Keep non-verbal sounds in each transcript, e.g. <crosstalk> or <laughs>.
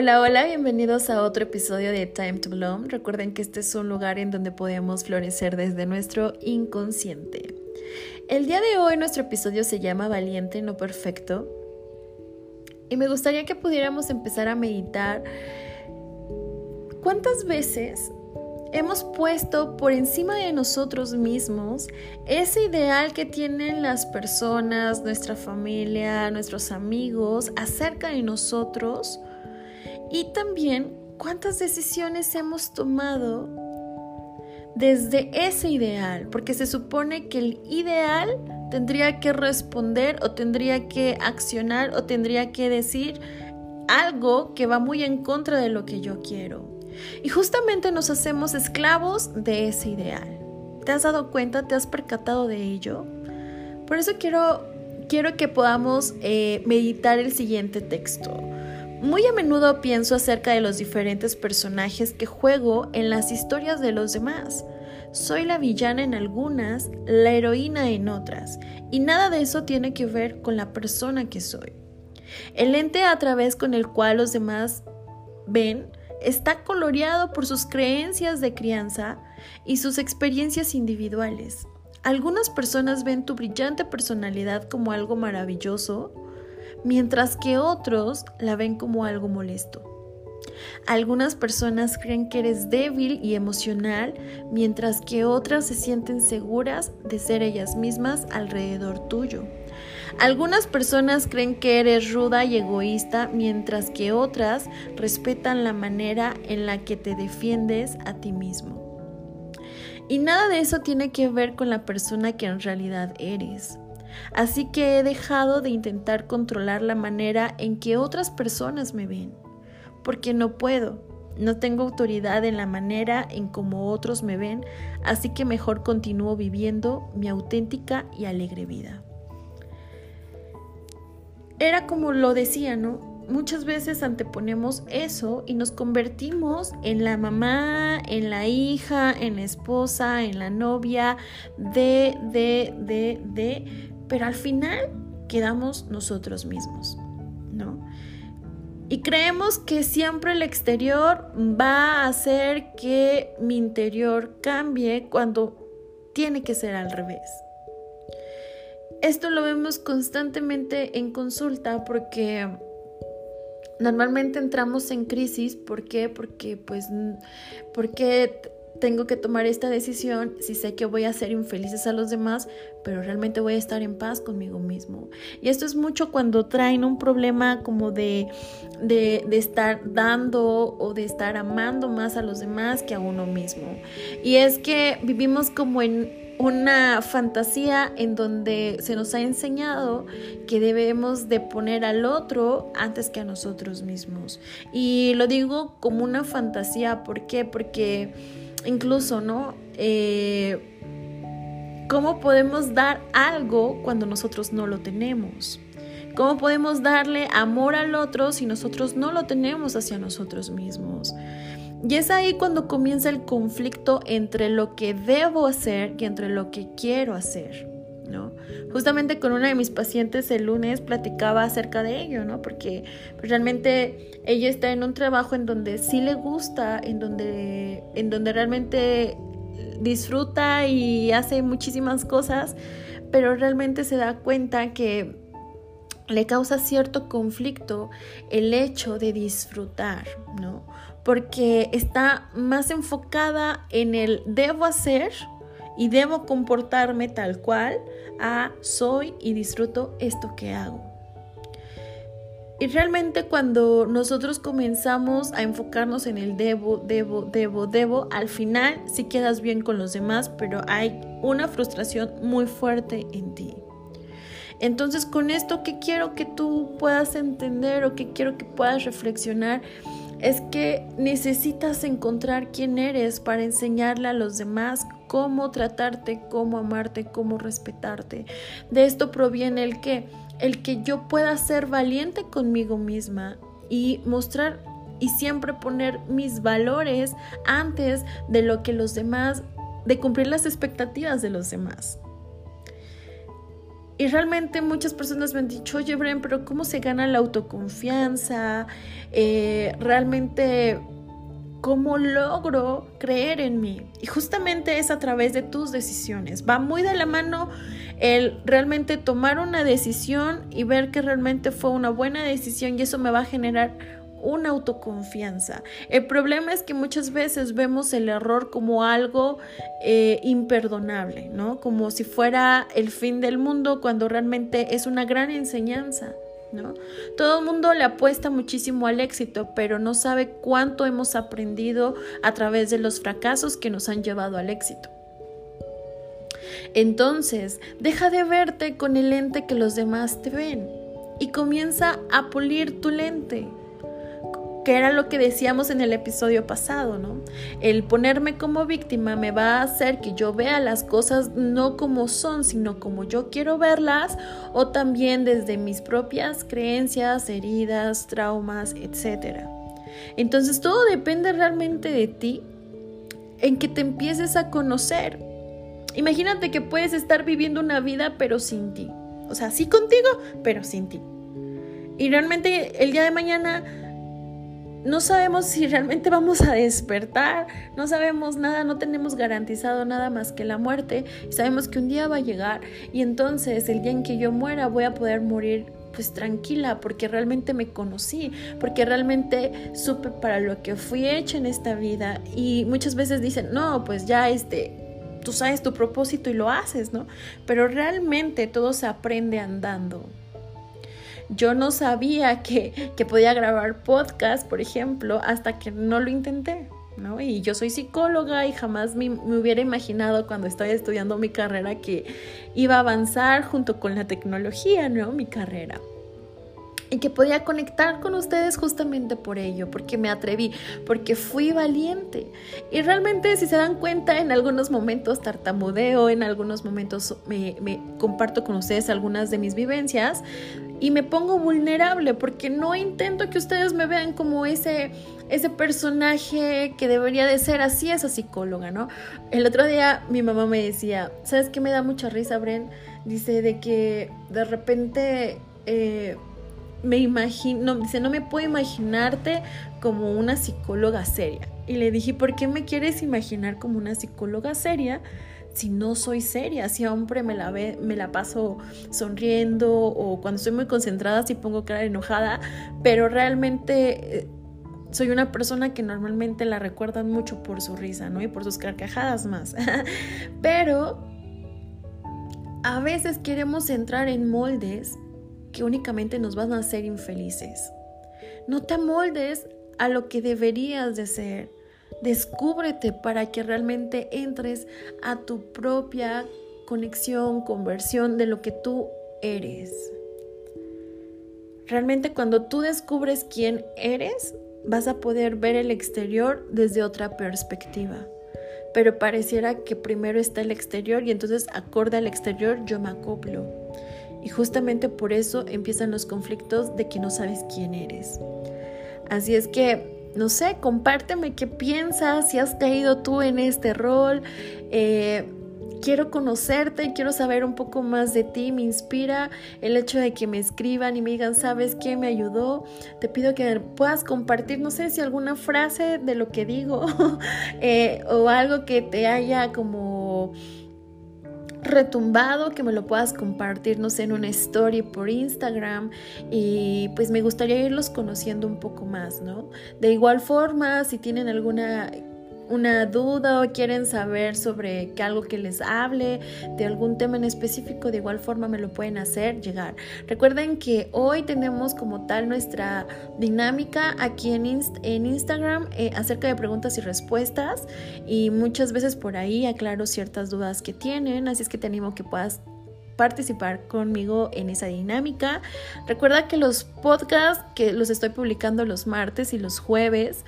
Hola, hola, bienvenidos a otro episodio de Time to Bloom. Recuerden que este es un lugar en donde podemos florecer desde nuestro inconsciente. El día de hoy nuestro episodio se llama Valiente, no perfecto. Y me gustaría que pudiéramos empezar a meditar cuántas veces hemos puesto por encima de nosotros mismos ese ideal que tienen las personas, nuestra familia, nuestros amigos acerca de nosotros y también cuántas decisiones hemos tomado desde ese ideal, porque se supone que el ideal tendría que responder o tendría que accionar o tendría que decir algo que va muy en contra de lo que yo quiero. Y justamente nos hacemos esclavos de ese ideal. ¿Te has dado cuenta? ¿Te has percatado de ello? Por eso quiero, quiero que podamos eh, meditar el siguiente texto. Muy a menudo pienso acerca de los diferentes personajes que juego en las historias de los demás. Soy la villana en algunas, la heroína en otras, y nada de eso tiene que ver con la persona que soy. El ente a través con el cual los demás ven está coloreado por sus creencias de crianza y sus experiencias individuales. Algunas personas ven tu brillante personalidad como algo maravilloso, mientras que otros la ven como algo molesto. Algunas personas creen que eres débil y emocional, mientras que otras se sienten seguras de ser ellas mismas alrededor tuyo. Algunas personas creen que eres ruda y egoísta, mientras que otras respetan la manera en la que te defiendes a ti mismo. Y nada de eso tiene que ver con la persona que en realidad eres. Así que he dejado de intentar controlar la manera en que otras personas me ven, porque no puedo, no tengo autoridad en la manera en como otros me ven, así que mejor continúo viviendo mi auténtica y alegre vida. Era como lo decía, ¿no? Muchas veces anteponemos eso y nos convertimos en la mamá, en la hija, en la esposa, en la novia, de, de, de, de, pero al final quedamos nosotros mismos, ¿no? Y creemos que siempre el exterior va a hacer que mi interior cambie cuando tiene que ser al revés. Esto lo vemos constantemente en consulta porque normalmente entramos en crisis. ¿Por qué? Porque pues porque tengo que tomar esta decisión si sé que voy a hacer infelices a los demás, pero realmente voy a estar en paz conmigo mismo. Y esto es mucho cuando traen un problema como de, de, estar dando o de estar amando más a los demás que a uno mismo. Y es que vivimos como en una fantasía en donde se nos ha enseñado que debemos de poner al otro antes que a nosotros mismos. Y lo digo como una fantasía, ¿por qué? Porque incluso, ¿no? Eh, ¿Cómo podemos dar algo cuando nosotros no lo tenemos? ¿Cómo podemos darle amor al otro si nosotros no lo tenemos hacia nosotros mismos? Y es ahí cuando comienza el conflicto entre lo que debo hacer y entre lo que quiero hacer. Justamente con una de mis pacientes el lunes platicaba acerca de ello, ¿no? Porque pues, realmente ella está en un trabajo en donde sí le gusta, en donde, en donde realmente disfruta y hace muchísimas cosas, pero realmente se da cuenta que le causa cierto conflicto el hecho de disfrutar, ¿no? Porque está más enfocada en el debo hacer y debo comportarme tal cual a soy y disfruto esto que hago. Y realmente cuando nosotros comenzamos a enfocarnos en el debo, debo, debo, debo, al final sí quedas bien con los demás, pero hay una frustración muy fuerte en ti. Entonces con esto que quiero que tú puedas entender o que quiero que puedas reflexionar es que necesitas encontrar quién eres para enseñarle a los demás cómo tratarte, cómo amarte, cómo respetarte. De esto proviene el que el que yo pueda ser valiente conmigo misma y mostrar y siempre poner mis valores antes de lo que los demás, de cumplir las expectativas de los demás. Y realmente muchas personas me han dicho, oye, Bren, pero ¿cómo se gana la autoconfianza? Eh, realmente, ¿cómo logro creer en mí? Y justamente es a través de tus decisiones. Va muy de la mano el realmente tomar una decisión y ver que realmente fue una buena decisión y eso me va a generar una autoconfianza. El problema es que muchas veces vemos el error como algo eh, imperdonable, ¿no? Como si fuera el fin del mundo cuando realmente es una gran enseñanza. Todo el mundo le apuesta muchísimo al éxito, pero no sabe cuánto hemos aprendido a través de los fracasos que nos han llevado al éxito. Entonces, deja de verte con el lente que los demás te ven y comienza a pulir tu lente que era lo que decíamos en el episodio pasado, ¿no? El ponerme como víctima me va a hacer que yo vea las cosas no como son, sino como yo quiero verlas, o también desde mis propias creencias, heridas, traumas, etc. Entonces todo depende realmente de ti, en que te empieces a conocer. Imagínate que puedes estar viviendo una vida pero sin ti. O sea, sí contigo, pero sin ti. Y realmente el día de mañana no sabemos si realmente vamos a despertar, no sabemos nada, no tenemos garantizado nada más que la muerte y sabemos que un día va a llegar y entonces el día en que yo muera voy a poder morir pues tranquila porque realmente me conocí, porque realmente supe para lo que fui hecha en esta vida y muchas veces dicen, "No, pues ya este tú sabes tu propósito y lo haces, ¿no? Pero realmente todo se aprende andando. Yo no sabía que, podía grabar podcast, por ejemplo, hasta que no lo intenté. ¿No? Y yo soy psicóloga y jamás me, me, hubiera imaginado cuando estaba estudiando mi carrera que iba a avanzar junto con la tecnología, ¿no? Mi carrera y que podía conectar con ustedes justamente por ello, porque me atreví, porque fui valiente. Y realmente si se dan cuenta, en algunos momentos tartamudeo, en algunos momentos me, comparto con ustedes algunas de mis vivencias y me pongo vulnerable porque no intento que ustedes me vean como ese ese personaje que debería de ser así esa psicóloga, ¿no? El otro día mi mamá me decía, ¿sabes qué me da mucha risa, Bren? Dice de que de repente eh, me imagino, dice, no me puedo imaginarte como una psicóloga seria. Y le dije, ¿por qué me quieres imaginar como una psicóloga seria si no soy seria? Si hombre me la, me la paso sonriendo o cuando estoy muy concentrada si pongo cara enojada, pero realmente eh, soy una persona que normalmente la recuerdan mucho por su risa, ¿no? Y por sus carcajadas más. <laughs> pero a veces queremos entrar en moldes que únicamente nos van a hacer infelices. No te moldes a lo que deberías de ser. Descúbrete para que realmente entres a tu propia conexión, conversión de lo que tú eres. Realmente cuando tú descubres quién eres, vas a poder ver el exterior desde otra perspectiva. Pero pareciera que primero está el exterior y entonces acorde al exterior yo me acoplo. Y justamente por eso empiezan los conflictos de que no sabes quién eres. Así es que, no sé, compárteme qué piensas, si has caído tú en este rol. Eh, quiero conocerte, quiero saber un poco más de ti, me inspira el hecho de que me escriban y me digan, ¿sabes qué me ayudó? Te pido que puedas compartir, no sé si alguna frase de lo que digo <laughs> eh, o algo que te haya como retumbado que me lo puedas compartir, no sé, en una story por Instagram y pues me gustaría irlos conociendo un poco más, ¿no? De igual forma, si tienen alguna una duda o quieren saber sobre que algo que les hable de algún tema en específico, de igual forma me lo pueden hacer llegar. Recuerden que hoy tenemos como tal nuestra dinámica aquí en, en Instagram eh, acerca de preguntas y respuestas y muchas veces por ahí aclaro ciertas dudas que tienen, así es que te animo que puedas participar conmigo en esa dinámica. Recuerda que los podcasts que los estoy publicando los martes y los jueves,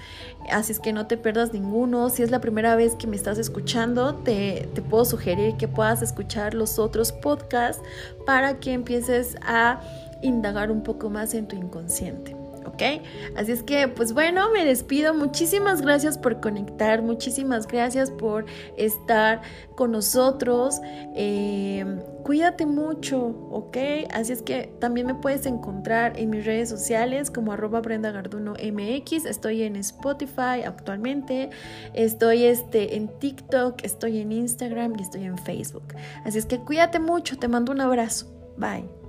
así es que no te pierdas ninguno. Si es la primera vez que me estás escuchando, te, te puedo sugerir que puedas escuchar los otros podcasts para que empieces a indagar un poco más en tu inconsciente. Así es que, pues bueno, me despido. Muchísimas gracias por conectar, muchísimas gracias por estar con nosotros. Eh, cuídate mucho, ¿ok? Así es que también me puedes encontrar en mis redes sociales como arroba Brenda Garduno MX. Estoy en Spotify actualmente, estoy este, en TikTok, estoy en Instagram y estoy en Facebook. Así es que cuídate mucho, te mando un abrazo. Bye.